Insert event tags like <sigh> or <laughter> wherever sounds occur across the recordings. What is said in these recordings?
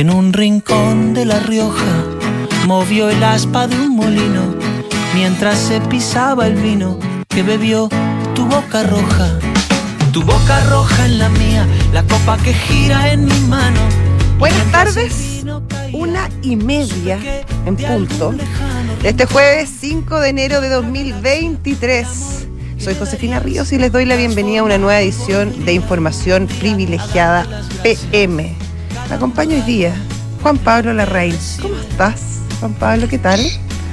que en un rincón de La Rioja movió el aspa de un molino mientras se pisaba el vino que bebió tu boca roja. Tu boca roja en la mía, la copa que gira en mi mano. Buenas tardes, una y media en punto. Este jueves 5 de enero de 2023. Soy Josefina Ríos y les doy la bienvenida a una nueva edición de Información Privilegiada PM. Me acompaño hoy día Juan Pablo Larraín. ¿Cómo estás, Juan Pablo? ¿Qué tal?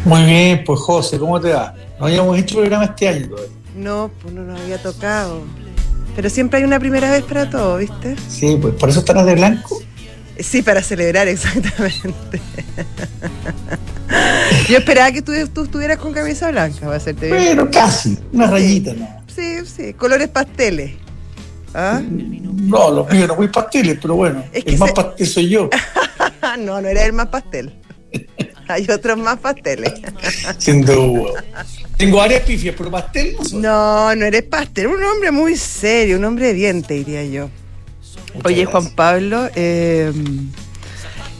Muy bien, pues José, ¿cómo te va? No habíamos hecho programa este año todavía. No, pues no nos había tocado. Pero siempre hay una primera vez para todo, ¿viste? Sí, pues por eso estarás de blanco. Sí, para celebrar, <laughs> exactamente. Yo esperaba que tú, tú estuvieras con camisa blanca para hacerte bien. Pero casi, una rayita, ¿no? Sí, sí, colores pasteles. ¿Ah? No, los míos no muy pasteles, pero bueno, Es que el más se- pastel soy yo, <laughs> no, no era el más pastel. <laughs> Hay otros más pasteles. sin duda. Tengo varias pifias, pero pastel no soy. No, no eres pastel. Un hombre muy serio, un hombre de bien, te diría yo. Muchas Oye, gracias. Juan Pablo, eh,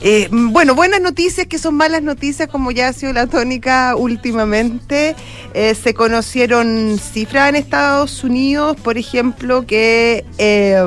eh, bueno, buenas noticias que son malas noticias, como ya ha sido la tónica últimamente. Eh, se conocieron cifras en Estados Unidos, por ejemplo, que eh,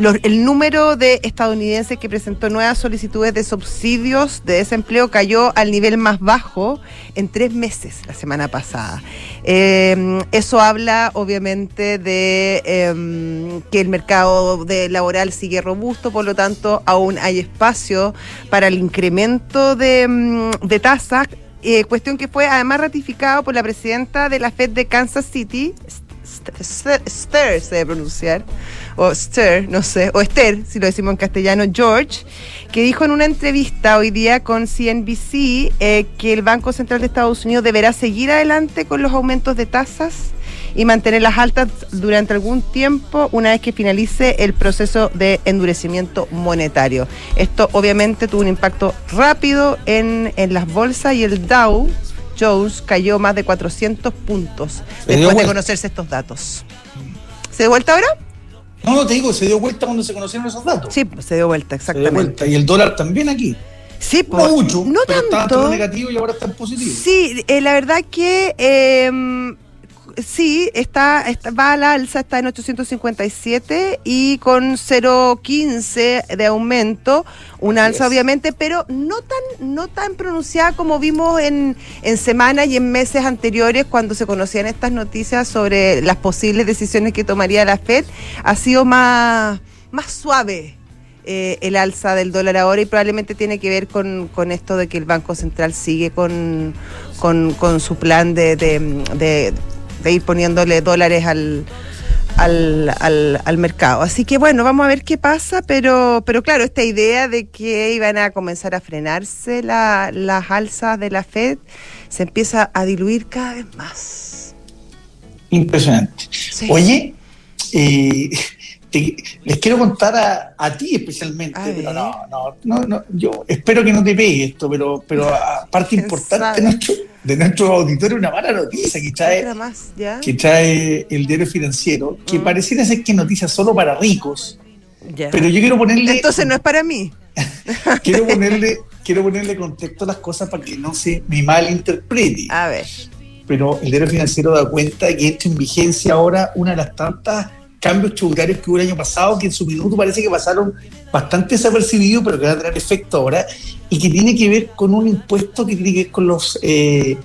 los- el número de estadounidenses que presentó nuevas solicitudes de subsidios de desempleo cayó al nivel más bajo en tres meses la semana pasada. Eh, eso habla obviamente de eh, que el mercado de laboral sigue robusto, por lo tanto aún hay espacio para el incremento de, de tasas, eh, cuestión que fue además ratificado por la presidenta de la Fed de Kansas City, Ster se debe pronunciar, o Ster, no sé, o Esther, si lo decimos en castellano, George, que dijo en una entrevista hoy día con CNBC eh, que el Banco Central de Estados Unidos deberá seguir adelante con los aumentos de tasas y mantenerlas altas durante algún tiempo una vez que finalice el proceso de endurecimiento monetario. Esto obviamente tuvo un impacto rápido en, en las bolsas y el Dow Jones cayó más de 400 puntos después de conocerse estos datos. ¿Se dio vuelta ahora? No, no, te digo, se dio vuelta cuando se conocieron esos datos. Sí, se dio vuelta, se dio exactamente. vuelta. Y el dólar también aquí. Sí, No pues, mucho, no pero estaba tanto. todo negativo y ahora está en positivo. Sí, eh, la verdad que eh, sí, está, está- va a la alza, está en 857 y con 0,15 de aumento, una alza es. obviamente, pero no tan, no tan pronunciada como vimos en, en semanas y en meses anteriores cuando se conocían estas noticias sobre las posibles decisiones que tomaría la Fed, ha sido más, más suave eh, el alza del dólar ahora y probablemente tiene que ver con, con esto de que el Banco Central sigue con, con, con su plan de, de, de- de ir poniéndole dólares al, al, al, al mercado. Así que bueno, vamos a ver qué pasa, pero, pero claro, esta idea de que iban a comenzar a frenarse la- las alzas de la Fed se empieza a diluir cada vez más. Impresionante. Sí. Oye, eh, te- les quiero contar a, a ti especialmente, pero no, no, no, no, yo espero que no te pegue esto, pero, pero ¿Quién importante de nuestro, de nuestro auditorio, una mala noticia que trae, que trae el diario financiero, que Mm. pareciera ser que es noticia solo para ricos, Ya. pero yo quiero ponerle, Entonces no es para mí. <laughs> quiero ponerle, quiero ponerle contexto a las cosas para que no se me malinterprete. A ver. pero el diario financiero da cuenta de que entra en vigencia ahora una de las tantas cambios tributarios que hubo el año pasado, que en su minuto parece que pasaron bastante desapercibidos, pero que van a tener efecto ahora, y que tiene que ver con un impuesto que tiene que ver con los eh,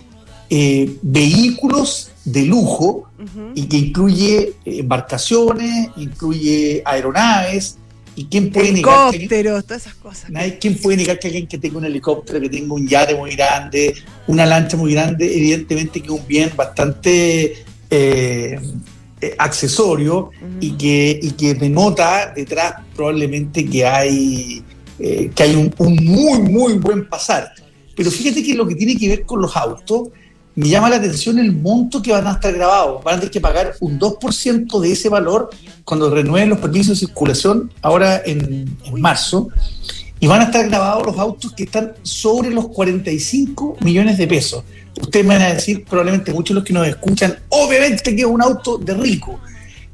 eh, vehículos de lujo y que incluye eh, embarcaciones, incluye aeronaves, y quién puede negar que todas esas cosas. Nadie, ¿Quién puede negar que alguien que tenga un helicóptero, que tenga un yate muy grande, una lancha muy grande, evidentemente que es un bien bastante eh, eh, accesorio y, que, y que denota detrás probablemente que hay, eh, que hay un, un muy, muy buen pasar. Pero fíjate que lo que tiene que ver con los autos, me llama la atención el monto que van a estar grabados. Van a tener que pagar un 2% de ese valor cuando renueven los permisos de circulación ahora en, en marzo. Y van a estar grabados los autos que están sobre los 45 millones de pesos. Ustedes me van a decir, probablemente muchos de los que nos escuchan, obviamente que es un auto de rico.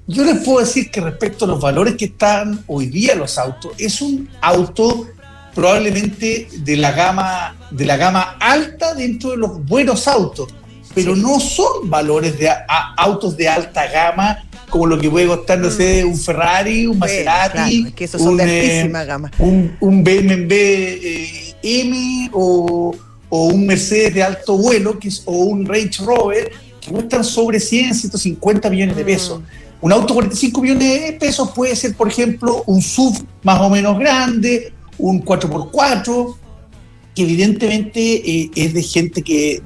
Yo les puedo decir que respecto a los valores que están hoy día los autos, es un auto probablemente de la gama, de la gama alta dentro de los buenos autos, pero no son valores de autos de alta gama como lo que puede costar, no sé, un Ferrari, un Maserati, que son de eh, gama. Un, un BMW eh, M o, o, un Mercedes de alto vuelo que es, o un Range Rover que cuestan sobre 100, 150 millones de pesos. Mm. Un auto 45 millones de pesos puede ser, por ejemplo, un SUV más o menos grande, un 4x4, que evidentemente eh, es de gente que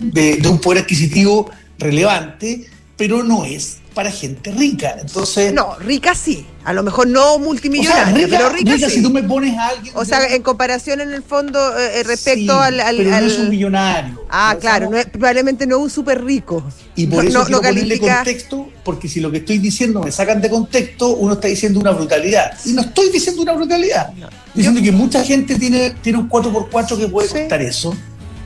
de, un poder adquisitivo relevante, pero no es para gente rica. Entonces. No, rica sí. A lo mejor no multimillonaria, pero rica, rica si tú me pones a alguien. O sea, en comparación en el fondo eh, eh, respecto al, Pero no es un millonario. Ah, claro, probablemente no es un súper rico. Y por eso no, quiero ponerle contexto, porque si lo que estoy diciendo me sacan de contexto, uno está diciendo una brutalidad. Y no estoy diciendo una brutalidad. Diciendo que mucha gente tiene, tiene un 4x4 que puede costar eso.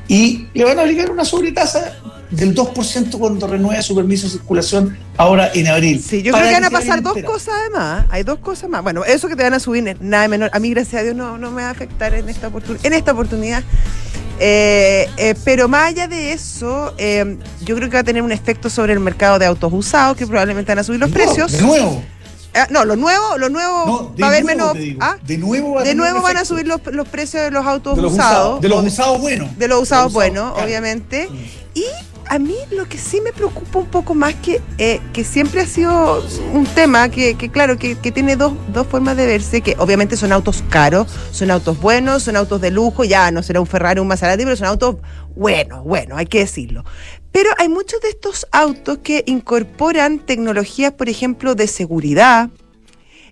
Y le van a obligar una sobretasa del 2% cuando renueve su permiso de circulación ahora en abril. Sí, yo creo que van a pasar dos cosas además. Hay dos cosas más. Bueno, eso que te van a subir, nada menor. A mí, gracias a Dios, no, no me va a afectar en esta, oportunidad en esta oportunidad. Eh, eh, pero más allá de eso, eh, yo creo que va a tener un efecto sobre el mercado de autos usados, que probablemente van a subir los precios. De nuevo. no, lo nuevo, lo nuevo va a haber menos. ¿ah? De nuevo, de nuevo van a subir los, los, precios de los autos usados. De los usados buenos. De los usados buenos, obviamente. Mm. Y a mí lo que sí me preocupa un poco más que, eh, que siempre ha sido un tema que, claro, que, tiene dos, dos, formas de verse, que obviamente son autos caros, son autos buenos, son autos de lujo, ya no será un Ferrari, un Maserati, pero son autos buenos, bueno, hay que decirlo. Pero hay muchos de estos autos que incorporan tecnologías, por ejemplo, de seguridad,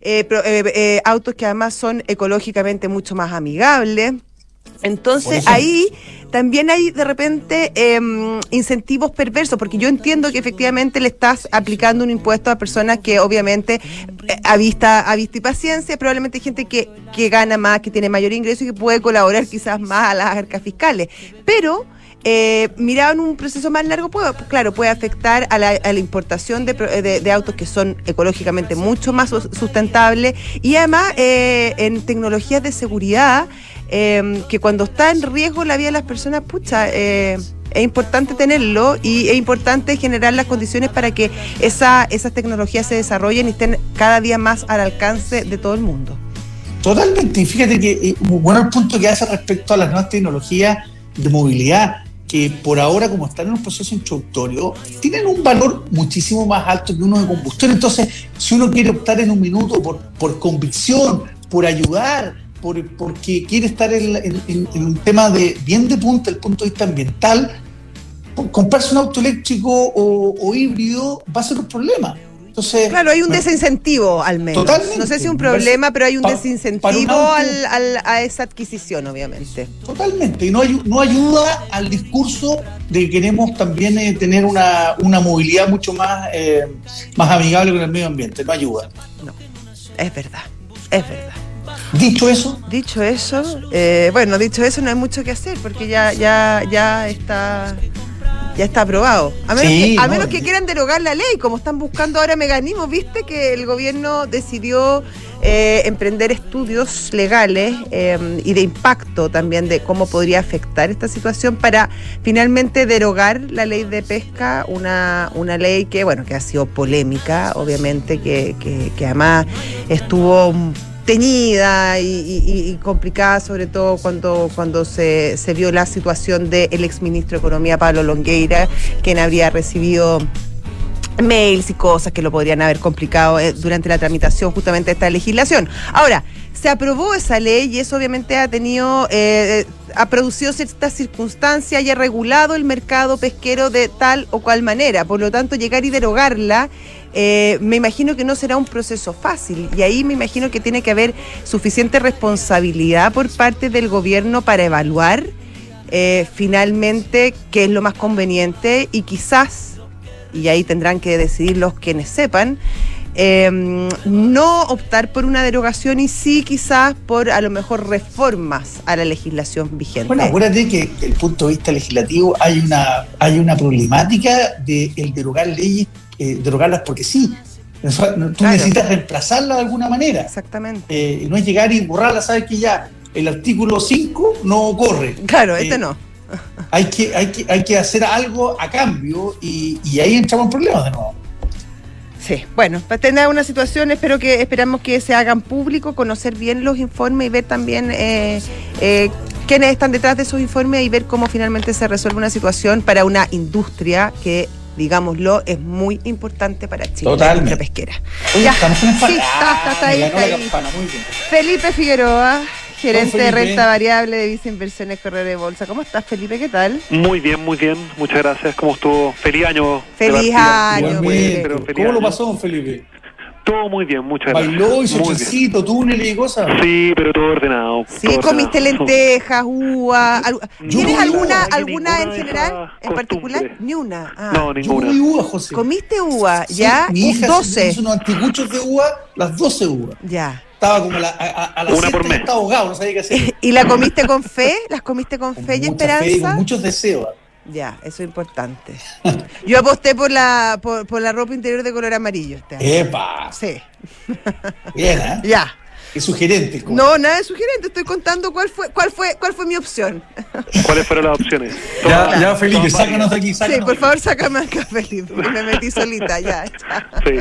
eh, eh, autos que además son ecológicamente mucho más amigables. Entonces ahí también hay de repente em, incentivos perversos, porque yo entiendo que efectivamente le estás aplicando un impuesto a personas que obviamente eh, a vista, a vista y paciencia, probablemente hay gente que, que gana más, que tiene mayor ingreso y que puede colaborar quizás más a las arcas fiscales. Pero eh, mirado en un proceso más largo, puede, claro, puede afectar a la, importación de, autos que son ecológicamente mucho más sustentables y además eh, en tecnologías de seguridad Em, que cuando está en riesgo la vida de las personas, pucha, eh, es importante tenerlo y es importante generar las condiciones para que esa, esas tecnologías se desarrollen y estén cada día más al alcance de todo el mundo. Totalmente, y fíjate que eh, bueno el punto que hace respecto a las nuevas tecnologías de movilidad, que por ahora, como están en un proceso introductorio, tienen un valor muchísimo más alto que uno de combustión. Entonces, si uno quiere optar en un minuto por, por convicción, por ayudar, porque quiere estar en, un tema de bien de punta, el punto de vista ambiental, comprarse un auto eléctrico o, híbrido va a ser un problema. Entonces, claro, hay un desincentivo al menos. Totalmente. No sé si un problema, pero hay un desincentivo a esa adquisición, obviamente. Totalmente. Y no, no ayuda al discurso de que queremos también eh, tener una, movilidad mucho más, eh, más amigable con el medio ambiente. No ayuda. No, es verdad. Es verdad. Dicho eso. Dicho eso, eh, bueno, dicho eso no hay mucho que hacer porque ya, ya, ya está ya está aprobado. A menos, que, a menos que quieran derogar la ley, como están buscando ahora mecanismos, viste que el gobierno decidió eh, emprender estudios legales eh, y de impacto también de cómo podría afectar esta situación para finalmente derogar la ley de pesca, una, una ley que, bueno, que ha sido polémica, obviamente, que, que, que además estuvo teñida y, complicada, sobre todo cuando, cuando se, vio la situación del exministro de Economía, Pablo Longueira, quien habría recibido mails y cosas que lo podrían haber complicado eh, durante la tramitación justamente de esta legislación. Ahora, se aprobó esa ley y eso obviamente ha tenido, eh, ha producido ciertas circunstancias y ha regulado el mercado pesquero de tal o cual manera. Por lo tanto, llegar y derogarla eh, me imagino que no será un proceso fácil y ahí me imagino que tiene que haber suficiente responsabilidad por parte del gobierno para evaluar eh, finalmente qué es lo más conveniente y quizás, y ahí tendrán que decidir los quienes sepan, em, no optar por una derogación y sí quizás por a lo mejor reformas a la legislación vigente. Bueno, acuérdate que desde el punto de vista legislativo hay una, hay una problemática de el derogar leyes eh, derogarlas porque sí. Tú necesitas reemplazarlas de alguna manera. Exactamente. Eh, no es llegar y borrarlas, sabes que ya el artículo 5 no corre. Claro, este no. Hay que, hay, que, hay que hacer algo a cambio y, y ahí entramos en problemas de nuevo. Sí, bueno, para tener una situación, espero que esperamos que se hagan público, conocer bien los informes y ver también eh, eh, quiénes están detrás de esos informes y ver cómo finalmente se resuelve una situación para una industria que digámoslo, es muy importante para Chile, Totalmente. la pesquera. Oye, Ya. estamos en Sí, está, está, está Ah, ahí, está. Felipe Figueroa, gerente de renta variable de Visa Inversiones Correo de Bolsa. ¿Cómo estás, Felipe? ¿Qué tal? Muy bien, muy bien. Muchas gracias. ¿Cómo estuvo? Feliz año. Feliz año, pero feliz ¿Cómo lo pasó, don Felipe? Todo muy bien, muchas gracias. ¿Bailó, hizo chancito, túnel y cosas? Sí, pero todo ordenado. Sí, todo comiste ordenado. lentejas, uva. al- <laughs> ¿Tienes alguna, alguna en general? ¿En particular? Ni una. Ah. No, Yo ninguna. comí uva, José. Comiste uva, Sí, ya, Mi hija se 12. hizo unos anticuchos de uva, las 12 uvas. Ya. Estaba como a, la, a, a- las Una siete por mes. estaba ahogado, no sabía qué hacer. <laughs> ¿Y la comiste con fe? ¿Las comiste con Con fe y mucha fe, esperanza? con muchos deseos. Ya, eso es importante. <laughs> Yo aposté por la, por, por la ropa interior de color amarillo este año. ¡Epa! Sí, <laughs> Bien, ¿eh? ya. Es sugerente. No, nada de sugerente, estoy contando cuál fue, cuál fue, cuál fue mi opción. <laughs> ¿Cuáles fueron las opciones? Ya, ya, Felipe, sácanos de aquí, Sí, por favor, sácame acá, Felipe. Me metí solita, ya. ya. Sí.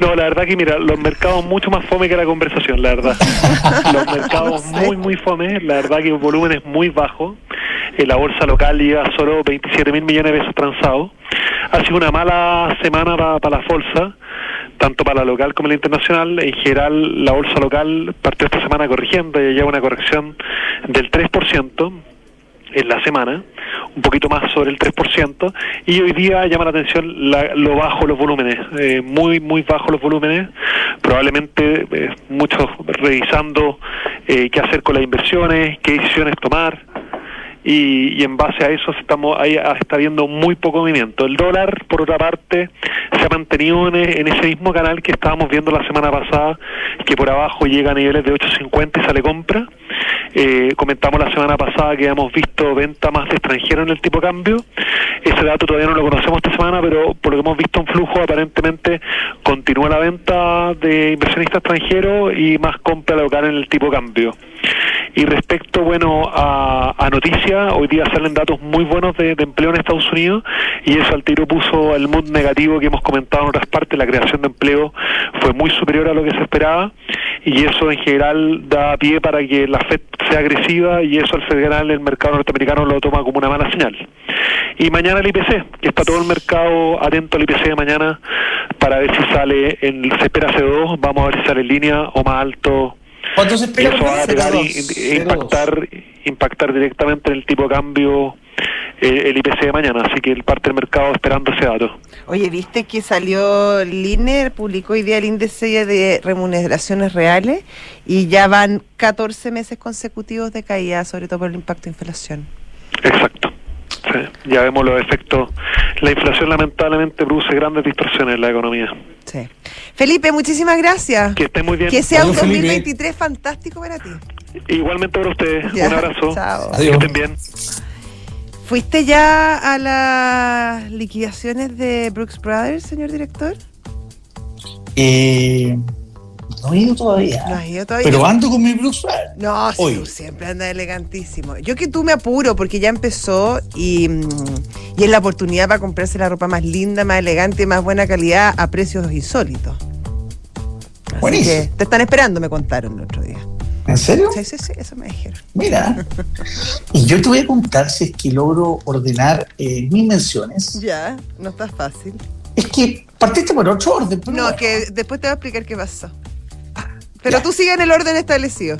No, la verdad que mira, los mercados mucho más fome que la conversación, la verdad. Los mercados No sé. muy, muy fome, la verdad que el volumen es muy bajo. La bolsa local lleva solo 27 mil millones de pesos transados. Ha sido una mala semana para la bolsa, tanto para la local como la internacional. En general, la bolsa local partió esta semana corrigiendo y lleva una corrección del 3% en la semana, un poquito más sobre el 3%, y hoy día llama la atención la- lo bajo los volúmenes, eh, muy, muy bajo los volúmenes, probablemente eh, muchos revisando eh, qué hacer con las inversiones, qué decisiones tomar, y, en base a eso estamos ahí ah, está habiendo muy poco movimiento. El dólar, por otra parte, se ha mantenido en, e- en ese mismo canal que estábamos viendo la semana pasada, que por abajo llega a niveles de 8.50 y sale compra. Eh, comentamos la semana pasada que hemos visto venta más de extranjero en el tipo cambio. Ese dato todavía no lo conocemos esta semana, pero por lo que hemos visto en flujo, aparentemente continúa la venta de inversionistas extranjeros y más compra local en el tipo cambio. Y respecto, bueno, a noticias, hoy día salen datos muy buenos de, empleo en Estados Unidos y eso al tiro puso el mood negativo que hemos comentado en otras partes, la creación de empleo fue muy superior a lo que se esperaba y eso en general da pie para que la Fed sea agresiva y eso al federal el mercado norteamericano lo toma como una mala señal. Y mañana el IPC, que está todo el mercado atento al IPC de mañana para ver si sale, en, se espera C2, vamos a ver si sale en línea o más alto ¿Cuánto se y espera? eso va a pegar y- 0,2, y- impactar, impactar directamente en el tipo de cambio eh, el IPC de mañana, así que el parte del mercado esperando ese dato. Oye, ¿viste que salió Liner, publicó hoy día el índice de remuneraciones reales y ya van 14 meses consecutivos de caída, sobre todo por el impacto de inflación? Exacto. Sí, ya vemos los efectos. La inflación lamentablemente produce grandes distorsiones en la economía. Sí. Felipe, muchísimas gracias. Que esté muy bien. Que sea un Adiós, Felipe. 2023 fantástico para ti. Igualmente para ustedes. Ya, Un abrazo. chao. Que Adiós. estén bien. ¿Fuiste ya a las liquidaciones de Brooks Brothers, señor director? Eh, no he ido todavía. No has ido todavía. Pero ando con mi Brooks. No, sí, tú siempre andas elegantísimo. Yo que tú me apuro porque ya empezó y, mm, y es la oportunidad para comprarse la ropa más linda, más elegante y más buena calidad a precios insólitos. Así Buenísimo. que te están esperando, me contaron el otro día. ¿En serio? Sí, sí, sí, eso me dijeron. Mira. <laughs> Y yo te voy a contar si es que logro ordenar eh, mis menciones. Ya, no está fácil. Es que partiste por otro orden. Pero No, bueno. que después te voy a explicar qué pasó. Pero Ya. tú sigue en el orden establecido.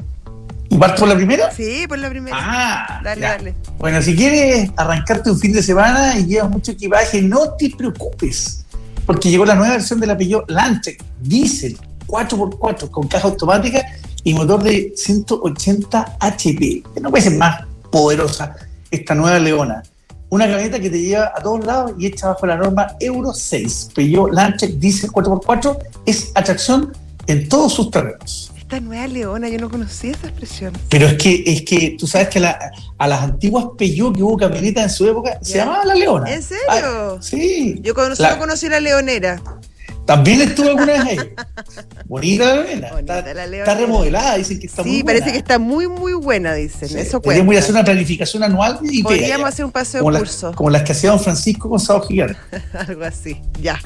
¿Y parto por la primera? Sí, por la primera. Ah, Dale, ya. dale. Bueno, si quieres arrancarte un fin de semana y llevas mucho equipaje, no te preocupes, porque llegó la nueva versión del Peugeot Landtrek Diesel 4x4 con caja automática y motor de 180 HP. Que no puede ser más poderosa esta nueva Leona. Una camioneta que te lleva a todos lados y hecha bajo la norma Euro 6. Peugeot Landtrek Diesel 4x4 es atracción en todos sus terrenos. Esta nueva leona, yo no conocía esa expresión. Pero es que, es que tú sabes que la- a las antiguas Peugeot que hubo camionetas en su época se llamaba la Leona. ¿En serio? Ah, sí. Yo solo conocí la leonera. También estuve alguna vez ahí. <laughs> Bonita la Leonela. Está, remodelada, dicen que está muy buena. Sí, parece que está muy, muy buena, dicen. Eso cuenta. Podríamos hacer una planificación anual y Podríamos hacer un paseo como curso. como las que hacía don Francisco con Sao Gigante. <laughs> Algo así, ya.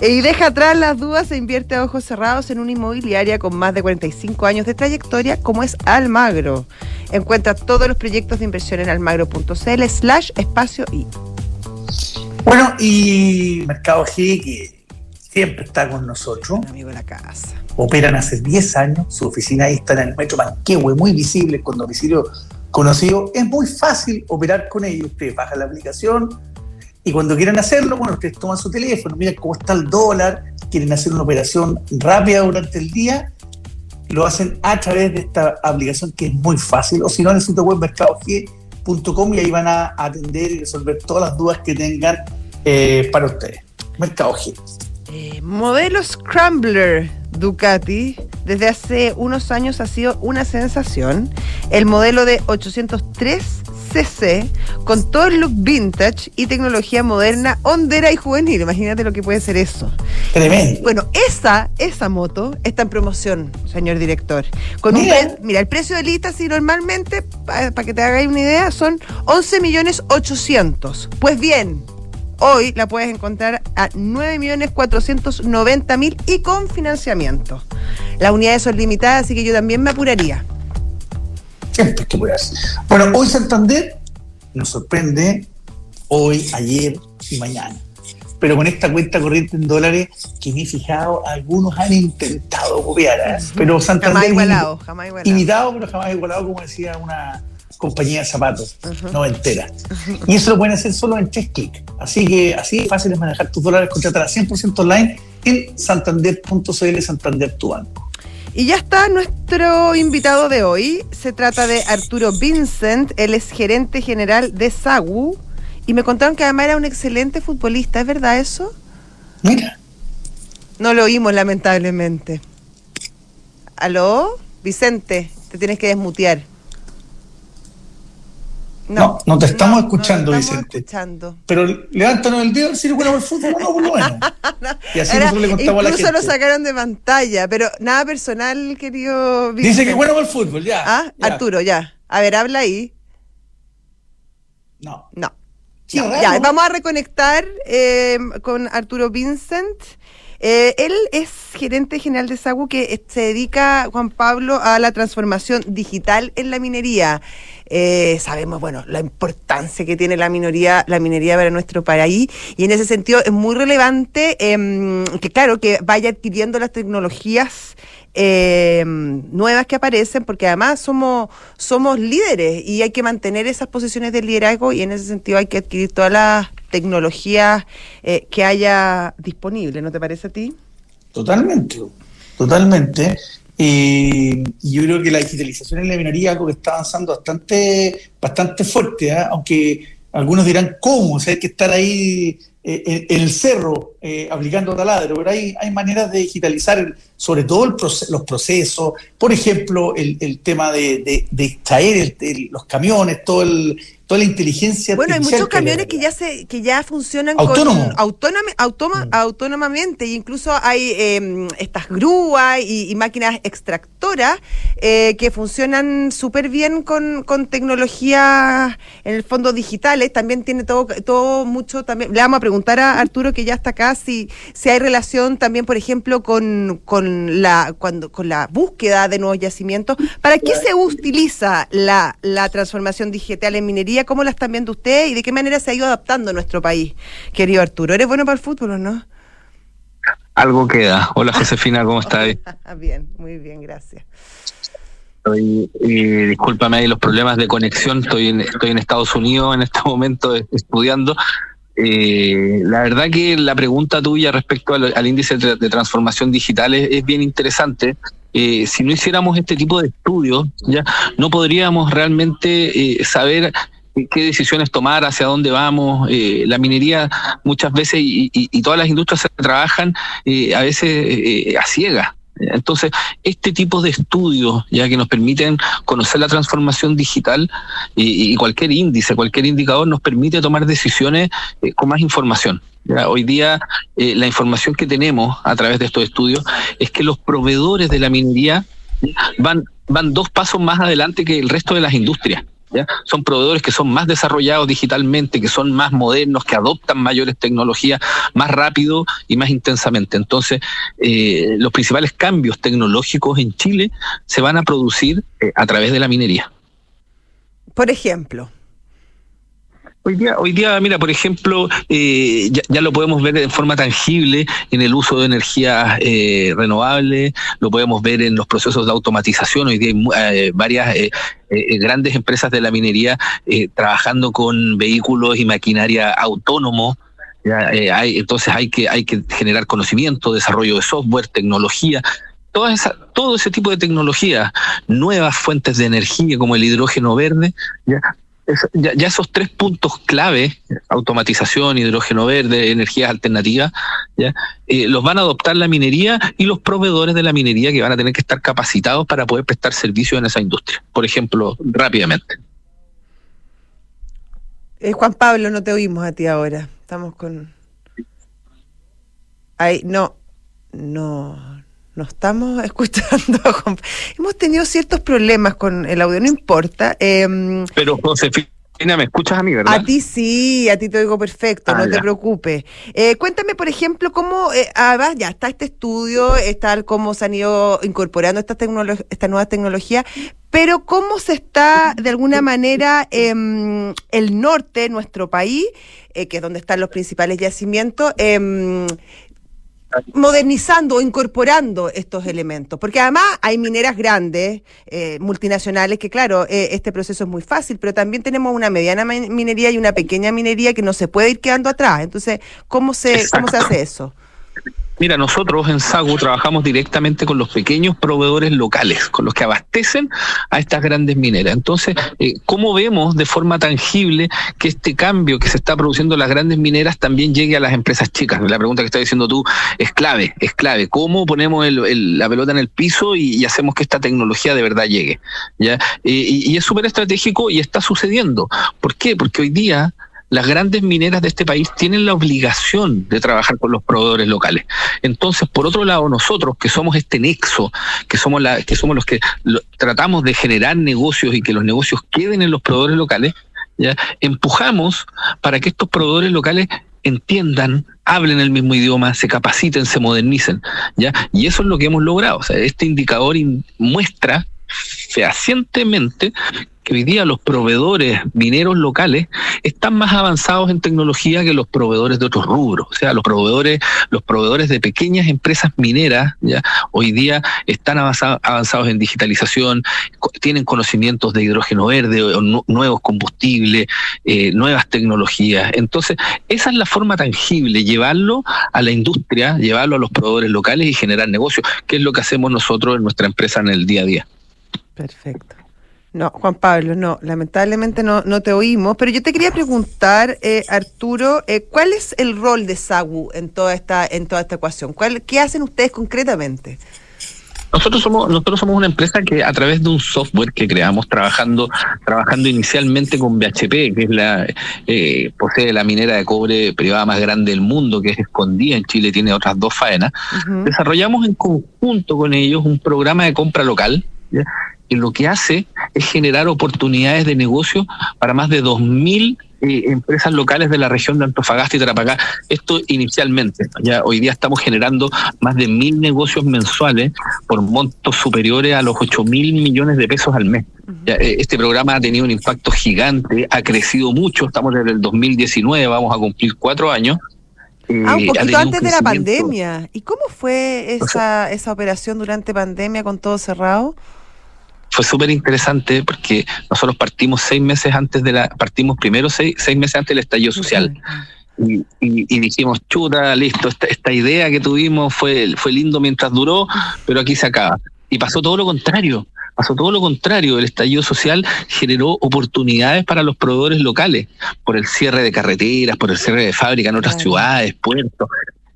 Y deja atrás las dudas e invierte a ojos cerrados en una inmobiliaria con más de 45 años de trayectoria como es Almagro. Encuentra todos los proyectos de inversión en almagro.cl slash espacio y bueno, y Mercado G, que siempre está con nosotros. amigo de la casa. Operan hace 10 años, su oficina ahí está en el metro Manquehue, muy visible, con domicilio conocido. Es muy fácil operar con ellos. Ustedes bajan la aplicación y cuando quieran hacerlo, bueno, ustedes toman su teléfono, miran cómo está el dólar, quieren hacer una operación rápida durante el día, lo hacen a través de esta aplicación que es muy fácil, o si no, en el sitio web Mercado G y ahí van a atender y resolver todas las dudas que tengan eh, para ustedes. Mercado G. Eh, modelo Scrambler Ducati desde hace unos años ha sido una sensación. El modelo de 803 CC con todo el look vintage y tecnología moderna, hondera y juvenil. Imagínate lo que puede ser eso. Tremendo. Bueno, esa, esa moto está en promoción, señor director. Con mira. Un, mira, el precio de lista, si normalmente, para que te hagáis una idea, son 11 millones 800. Pues bien, hoy la puedes encontrar a 9 millones 490 mil y con financiamiento. Las unidades son limitadas, así que yo también me apuraría. Bueno, hoy Santander nos sorprende, hoy, ayer y mañana. Pero con esta cuenta corriente en dólares que me he fijado, algunos han intentado copiar. ¿eh? Pero Santander. Jamás igualado, jamás igualado. Imitado, pero jamás igualado, como decía una compañía de zapatos, no entera. Y eso lo pueden hacer solo en tres clics. Así que así es fácil es manejar tus dólares, contratar a 100% online en santander.cl, Santander tu banco. Y ya está nuestro invitado de hoy. Se trata de Arturo Vincent, él es gerente general de SAGU. Y me contaron que además era un excelente futbolista, ¿es verdad eso? Mira. No lo oímos, lamentablemente. ¿Aló? Vicente, te tienes que desmutear. No, no, te estamos escuchando, no Vicente. Escuchando. Pero levántanos el dedo si bueno por el fútbol, no, por lo menos. <laughs> Y así nosotros le contamos a la gente. Incluso lo sacaron de pantalla, pero nada personal, querido Vicente. Dice que bueno por el fútbol, ya. Ah, Arturo, ya. A ver, habla ahí. No. No. ya, vamos a reconectar eh, con Arturo Vincent. Eh, él es gerente general de SAGU que se dedica, Juan Pablo, a la transformación digital en la minería. Eh, sabemos, bueno, la importancia que tiene la minoría, la minería para nuestro país, y en ese sentido es muy relevante em, que, claro, que vaya adquiriendo las tecnologías em, nuevas que aparecen, porque además somos, somos líderes y hay que mantener esas posiciones de liderazgo y en ese sentido hay que adquirir todas las tecnologías eh, que haya disponible, ¿no te parece a ti? Totalmente, totalmente. Y yo creo que la digitalización en la minería es algo que está avanzando bastante, bastante fuerte, ¿eh? aunque algunos dirán cómo, o sea, hay que estar ahí eh, en, el cerro eh, aplicando taladro, pero hay, hay maneras de digitalizar sobre todo los procesos, por ejemplo, el, el tema de, de, extraer los camiones, todo el, toda la inteligencia bueno hay muchos camiones que ya se que ya funcionan Autónomo. con mm. autónomamente incluso hay em, estas grúas y, máquinas extractoras eh, que funcionan súper bien con, con tecnologías en el fondo digitales también tiene todo todo mucho también le vamos a preguntar a Arturo que ya está acá si si hay relación también por ejemplo con, con la cuando con la búsqueda de nuevos yacimientos para qué se utiliza la la transformación digital en minería ¿Cómo la están viendo ustedes y de qué manera se ha ido adaptando nuestro país, querido Arturo? ¿Eres bueno para el fútbol o no? Algo queda. Hola Josefina, ¿cómo estás? <laughs> bien, muy bien, gracias. Estoy, discúlpame ahí los problemas de conexión, estoy en, estoy en Estados Unidos en este momento estudiando. Eh, la verdad que la pregunta tuya respecto al, índice de, transformación digital es bien interesante eh, si no hiciéramos este tipo de estudios, ya no podríamos realmente eh, saber qué decisiones tomar, hacia dónde vamos. Eh, la minería muchas veces y, todas las industrias se trabajan a veces a ciegas. Entonces, este tipo de estudios, ya que nos permiten conocer la transformación digital y, cualquier índice, cualquier indicador, nos permite tomar decisiones eh, con más información. Hoy día eh, la información que tenemos a través de estos estudios es que los proveedores de la minería van, van dos pasos más adelante que el resto de las industrias. Son proveedores que son más desarrollados digitalmente, que son más modernos, que adoptan mayores tecnologías más rápido y más intensamente. Entonces, eh, los principales cambios tecnológicos en Chile se van a producir eh, a través de la minería. Por ejemplo. Hoy día, hoy día, mira, por ejemplo, eh, ya, lo podemos ver de forma tangible en el uso de energías eh, renovables, lo podemos ver en los procesos de automatización. Hoy día hay eh, varias grandes empresas de la minería trabajando con vehículos y maquinaria autónomos. hay, entonces hay que, hay que generar conocimiento, desarrollo de software, tecnología, toda todo ese tipo de tecnología, nuevas fuentes de energía como el hidrógeno verde, ya ya, esos tres puntos clave, automatización, hidrógeno verde, energías alternativas, ya eh, los van a adoptar la minería y los proveedores de la minería que van a tener que estar capacitados para poder prestar servicios en esa industria. Por ejemplo, rápidamente. Eh, Juan Pablo, no te oímos a ti ahora. Estamos con... Ahí, no, no, no estamos <laughs> escuchando. Hemos tenido ciertos problemas con el audio, no importa. Em, Pero Josefina, me escuchas a mí, ¿verdad? A ti sí, a ti te oigo perfecto, ah, no te preocupes. Eh, cuéntame, por ejemplo, cómo, eh, ah, ya está este estudio, está cómo se han ido incorporando esta, esta nueva tecnología, pero cómo se está, de alguna manera, em, el norte, nuestro país, eh, que es donde están los principales yacimientos, em, modernizando o incorporando estos elementos, porque además hay mineras grandes, eh, multinacionales, que claro, eh, este proceso es muy fácil, pero también tenemos una mediana minería y una pequeña minería que no se puede ir quedando atrás. Entonces, ¿cómo se, ¿cómo se hace eso? Mira, nosotros en SAGU trabajamos directamente con los pequeños proveedores locales, con los que abastecen a estas grandes mineras. Entonces, eh, ¿cómo vemos de forma tangible que este cambio que se está produciendo en las grandes mineras también llegue a las empresas chicas? La pregunta que estás diciendo tú es clave, es clave. ¿Cómo ponemos la pelota en el piso y, hacemos que esta tecnología de verdad llegue? ¿ya? Eh, y es súper estratégico y está sucediendo. ¿Por qué? Porque hoy día las grandes mineras de este país tienen la obligación de trabajar con los proveedores locales. Entonces, por otro lado, nosotros que somos este nexo, que somos la, que somos los que tratamos de generar negocios y que los negocios queden en los proveedores locales, ¿ya? empujamos para que estos proveedores locales entiendan, hablen el mismo idioma, se capaciten, se modernicen, ¿ya? Y eso es lo que hemos logrado. O sea, este indicador muestra fehacientemente que hoy día los proveedores mineros locales están más avanzados en tecnología que los proveedores de otros rubros. O sea, los proveedores, los proveedores de pequeñas empresas mineras, ya hoy día están avanzados, en digitalización, tienen conocimientos de hidrógeno verde, nuevos combustibles, eh, nuevas tecnologías. Entonces, esa es la forma tangible, llevarlo a la industria, llevarlo a los proveedores locales y generar negocios, que es lo que hacemos nosotros en nuestra empresa en el día a día. Perfecto. No, Juan Pablo, no, lamentablemente no, no te oímos, pero yo te quería preguntar, eh, Arturo, eh, ¿cuál es el rol de SAGU en toda esta, en toda esta ecuación? ¿Cuál, ¿Qué hacen ustedes concretamente? Nosotros somos, nosotros somos una empresa que a través de un software que creamos trabajando, trabajando inicialmente con BHP, que es la eh, posee la minera de cobre privada más grande del mundo, que es escondida en Chile, tiene otras dos faenas. Desarrollamos en conjunto con ellos un programa de compra local y lo que hace es generar oportunidades de negocio para más de 2.000 eh, empresas locales de la región de Antofagasta y Tarapacá. Esto inicialmente. Ya hoy día estamos generando más de mil negocios mensuales por montos superiores a los 8 mil millones de pesos al mes. Eh, este programa ha tenido un impacto gigante, ha crecido mucho. Estamos desde el 2019, vamos a cumplir cuatro años. ah, un eh, poquito antes de la pandemia. ¿Y cómo fue esa, esa operación durante pandemia con todo cerrado? Fue súper interesante porque nosotros partimos seis meses antes de la, partimos primero seis, seis meses antes del estallido social. Y, y, dijimos, chuta, listo, esta, esta, idea que tuvimos fue, fue lindo mientras duró, pero aquí se acaba. Y pasó todo lo contrario, pasó todo lo contrario. El estallido social generó oportunidades para los proveedores locales por el cierre de carreteras, por el cierre de fábricas en otras ciudades, puertos.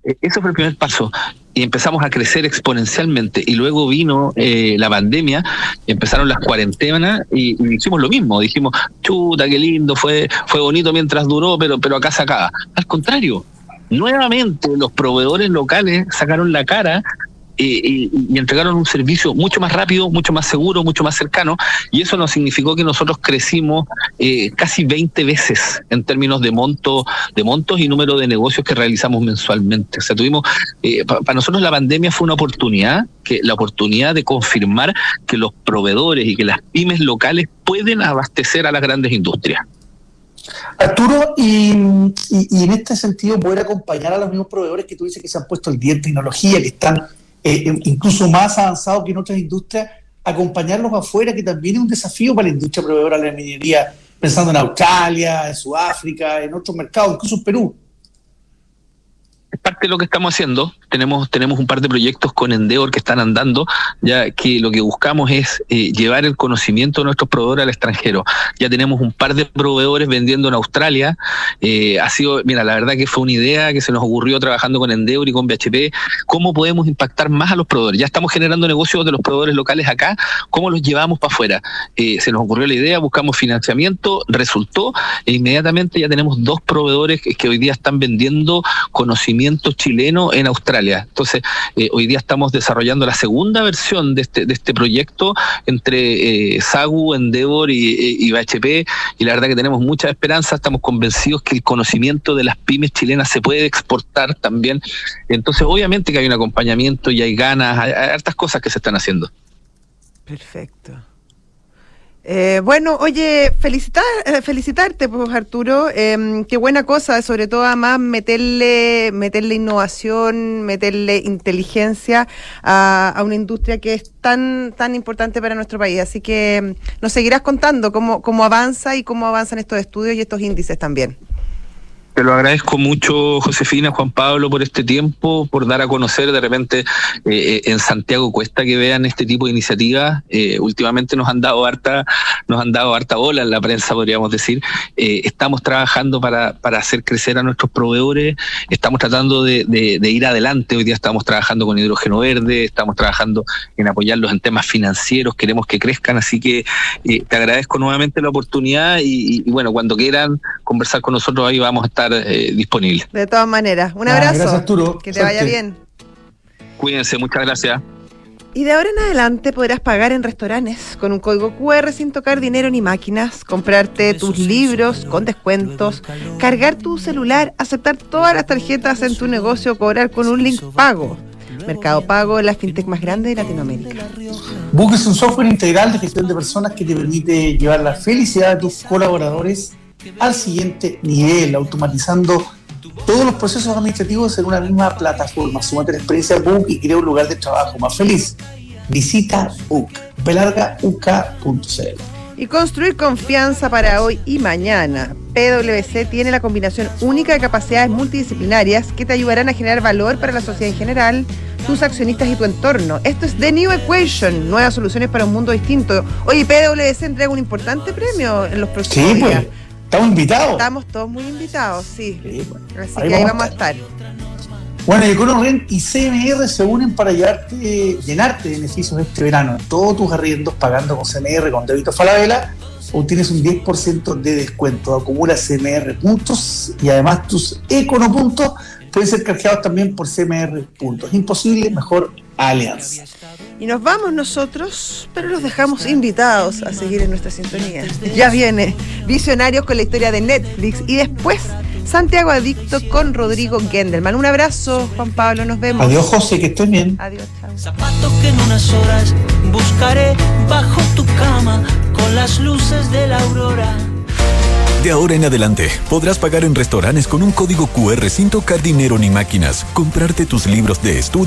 Eh, eso fue el primer paso. Y empezamos a crecer exponencialmente. Y luego vino eh, la pandemia, empezaron las cuarentenas y, hicimos lo mismo, dijimos, chuta, qué lindo, fue, fue bonito mientras duró, pero, pero acá se. Al contrario, nuevamente los proveedores locales sacaron la cara y, entregaron un servicio mucho más rápido, mucho más seguro, mucho más cercano, y eso nos significó que nosotros crecimos eh, casi 20 veces en términos de monto, de montos y número de negocios que realizamos mensualmente. O sea, tuvimos, eh, para nosotros la pandemia fue una oportunidad, que la oportunidad de confirmar que los proveedores y que las pymes locales pueden abastecer a las grandes industrias. Arturo, y, en este sentido poder acompañar a los mismos proveedores que tú dices que se han puesto el día en tecnología, que están eh, eh, incluso más avanzados que en otras industrias, acompañarlos afuera, que también es un desafío para la industria proveedora de la minería, pensando en Australia, en Sudáfrica, en otros mercados, incluso en Perú es parte de lo que estamos haciendo. Tenemos, tenemos un par de proyectos con Endeavor que están andando, ya que lo que buscamos es eh, llevar el conocimiento de nuestros proveedores al extranjero. Ya tenemos un par de proveedores vendiendo en Australia. Eh, ha sido, mira, la verdad que fue una idea que se nos ocurrió trabajando con Endeavor y con BHP, cómo podemos impactar más a los proveedores. Ya estamos generando negocios de los proveedores locales acá, cómo los llevamos para afuera. Eh, se nos ocurrió la idea, buscamos financiamiento, resultó, e inmediatamente ya tenemos dos proveedores que hoy día están vendiendo conocimiento chileno en Australia. Entonces, eh, hoy día estamos desarrollando la segunda versión de este, de este proyecto entre eh, SAGU, Endeavor y, eh, y, BHP, y la verdad que tenemos mucha esperanza, estamos convencidos que el conocimiento de las pymes chilenas se puede exportar también. Entonces, obviamente que hay un acompañamiento y hay ganas, hay, hay hartas cosas que se están haciendo. Perfecto. Eh, bueno, oye, felicitar, eh, felicitarte, pues Arturo, em, qué buena cosa, sobre todo además meterle, meterle innovación, meterle inteligencia a, a, una industria que es tan, tan importante para nuestro país. Así que em, nos seguirás contando cómo, cómo avanza y cómo avanzan estos estudios y estos índices también. Te lo agradezco mucho, Josefina, Juan Pablo, por este tiempo, por dar a conocer de repente eh, eh, en Santiago cuesta que vean este tipo de iniciativas. Eh, últimamente nos han dado harta, nos han dado harta bola en la prensa, podríamos decir. estamos trabajando para, para hacer crecer a nuestros proveedores, estamos tratando de, ir adelante. Hoy día estamos trabajando con hidrógeno verde, estamos trabajando en apoyarlos en temas financieros, queremos que crezcan, así que te agradezco nuevamente la oportunidad y bueno, cuando quieran conversar con nosotros ahí vamos a estar eh, disponible. De todas maneras, un abrazo. gracias, Arturo. Que te vaya bien. Cuídense, muchas gracias. Y de ahora en adelante podrás pagar en restaurantes con un código QR sin tocar dinero ni máquinas, comprarte tus libros con descuentos, cargar tu celular, aceptar todas las tarjetas en tu negocio, cobrar con un link pago. Mercado Pago, la fintech más grande de Latinoamérica. Book es un software integral de gestión de personas que te permite llevar la felicidad de tus colaboradores al siguiente nivel, automatizando todos los procesos administrativos en una misma plataforma. Sumate la experiencia Book y crea un lugar de trabajo más feliz. Visita Book, belargauk.cl. Y construir confianza para hoy y mañana. PwC tiene la combinación única de capacidades multidisciplinarias que te ayudarán a generar valor para la sociedad en general, tus accionistas y tu entorno. Esto es The New Equation, nuevas soluciones para un mundo distinto. Hoy PwC entrega un importante premio en los próximos sí, días. Pues. ¿Estamos invitados? Estamos todos muy invitados, sí. Así que ahí vamos a estar. Bueno, EconoRent y CMR se unen para llevarte, llenarte de beneficios este verano. Todos tus arriendos pagando con CMR con débito Falabella obtienes un 10% de descuento. Acumula CMR puntos y además tus Econopuntos pueden ser canjeados también por CMR puntos. Imposible, mejor alianza. Y nos vamos nosotros, pero los dejamos invitados a seguir en nuestra sintonía. Ya viene Visionarios con la historia de Netflix y después Santiago Adicto con Rodrigo Gendelman. Un abrazo, Juan Pablo, nos vemos. Adiós, José, que estés bien. Adiós, chao. Zapato que en unas horas buscaré bajo tu cama con las luces de la aurora. De ahora en adelante, podrás pagar en restaurantes con un código QR sin tocar dinero ni máquinas, comprarte tus libros de estudio